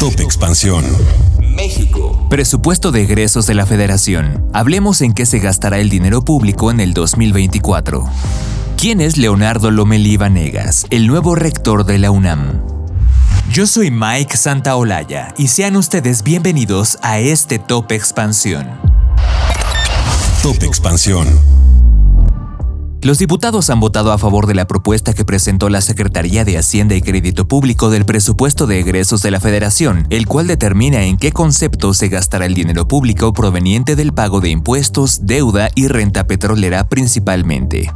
Top Expansión. México. Presupuesto de egresos de la Federación. Hablemos en qué se gastará el dinero público en el 2024. ¿Quién es Leonardo Lomelí Vanegas, el nuevo rector de la UNAM? Yo soy Mike Santaolalla y sean ustedes bienvenidos a este Top Expansión. Top Expansión. Los diputados han votado a favor de la propuesta que presentó la Secretaría de Hacienda y Crédito Público del presupuesto de egresos de la Federación, el cual determina en qué concepto se gastará el dinero público proveniente del pago de impuestos, deuda y renta petrolera principalmente.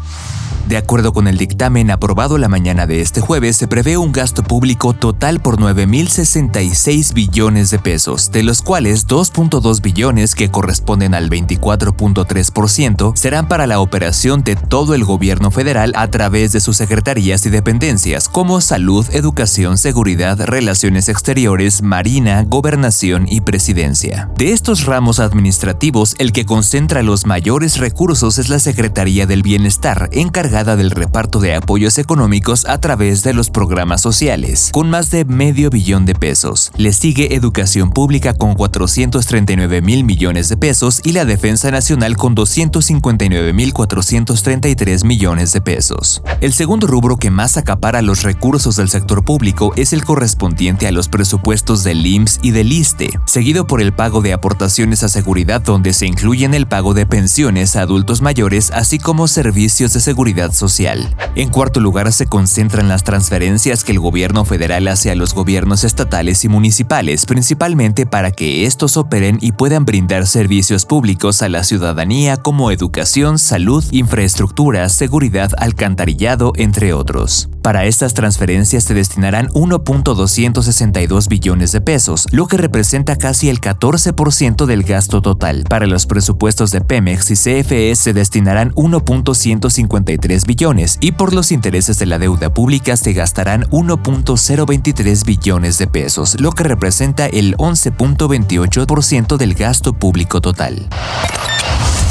De acuerdo con el dictamen aprobado la mañana de este jueves, se prevé un gasto público total por 9.066 billones de pesos, de los cuales 2.2 billones, que corresponden al 24.3%, serán para la operación de todo el gobierno federal a través de sus secretarías y dependencias, como salud, educación, seguridad, relaciones exteriores, marina, gobernación y presidencia. De estos ramos administrativos, el que concentra los mayores recursos es la Secretaría del Bienestar, encargada del reparto de apoyos económicos a través de los programas sociales, con más de medio billón de pesos. Le sigue Educación Pública con 439 mil millones de pesos y la Defensa Nacional con 259 mil 433 millones de pesos. El segundo rubro que más acapara los recursos del sector público es el correspondiente a los presupuestos del IMSS y del ISTE, seguido por el pago de aportaciones a seguridad donde se incluyen el pago de pensiones a adultos mayores así como servicios de seguridad social. En cuarto lugar se concentran las transferencias que el gobierno federal hace a los gobiernos estatales y municipales, principalmente para que estos operen y puedan brindar servicios públicos a la ciudadanía como educación, salud, infraestructura, seguridad, alcantarillado, entre otros. Para estas transferencias se destinarán 1.262 billones de pesos, lo que representa casi el 14% del gasto total. Para los presupuestos de Pemex y CFE se destinarán 1.153 billones y por los intereses de la deuda pública se gastarán 1.023 billones de pesos, lo que representa el 11.28% del gasto público total.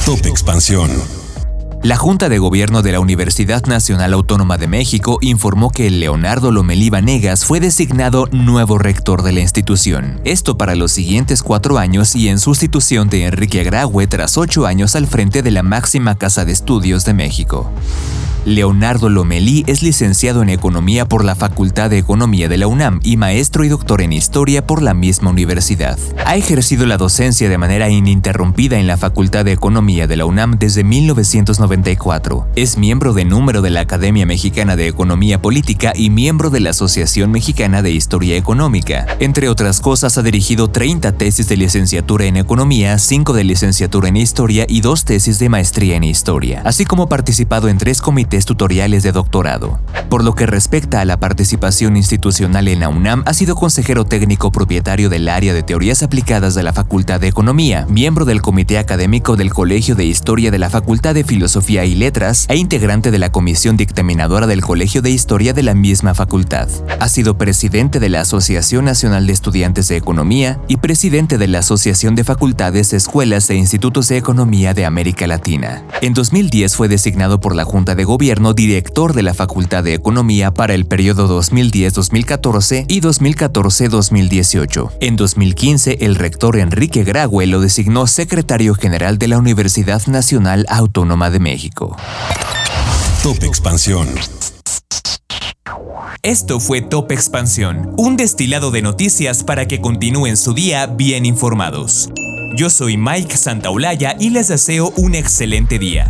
Top Expansión. La Junta de Gobierno de la Universidad Nacional Autónoma de México informó que Leonardo Lomelí Vanegas fue designado nuevo rector de la institución. Esto para los siguientes cuatro años y en sustitución de Enrique Agraue tras ocho años al frente de la máxima casa de estudios de México. Leonardo Lomelí es licenciado en Economía por la Facultad de Economía de la UNAM y maestro y doctor en Historia por la misma universidad. Ha ejercido la docencia de manera ininterrumpida en la Facultad de Economía de la UNAM desde 1994. Es miembro de número de la Academia Mexicana de Economía Política y miembro de la Asociación Mexicana de Historia Económica. Entre otras cosas, ha dirigido 30 tesis de licenciatura en Economía, 5 de licenciatura en Historia y 2 tesis de maestría en Historia, así como participado en tres comités tutoriales de doctorado. Por lo que respecta a la participación institucional en la UNAM, ha sido consejero técnico propietario del área de teorías aplicadas de la Facultad de Economía, miembro del Comité Académico del Colegio de Historia de la Facultad de Filosofía y Letras e integrante de la Comisión Dictaminadora del Colegio de Historia de la misma facultad. Ha sido presidente de la Asociación Nacional de Estudiantes de Economía y presidente de la Asociación de Facultades, Escuelas e Institutos de Economía de América Latina. En 2010 fue designado por la Junta de Gobierno director de la Facultad de Economía para el periodo 2010-2014 y 2014-2018. En 2015, el rector Enrique Graue lo designó secretario general de la Universidad Nacional Autónoma de México. Top Expansión. Esto fue Top Expansión, un destilado de noticias para que continúen su día bien informados. Yo soy Mike Santaolalla y les deseo un excelente día.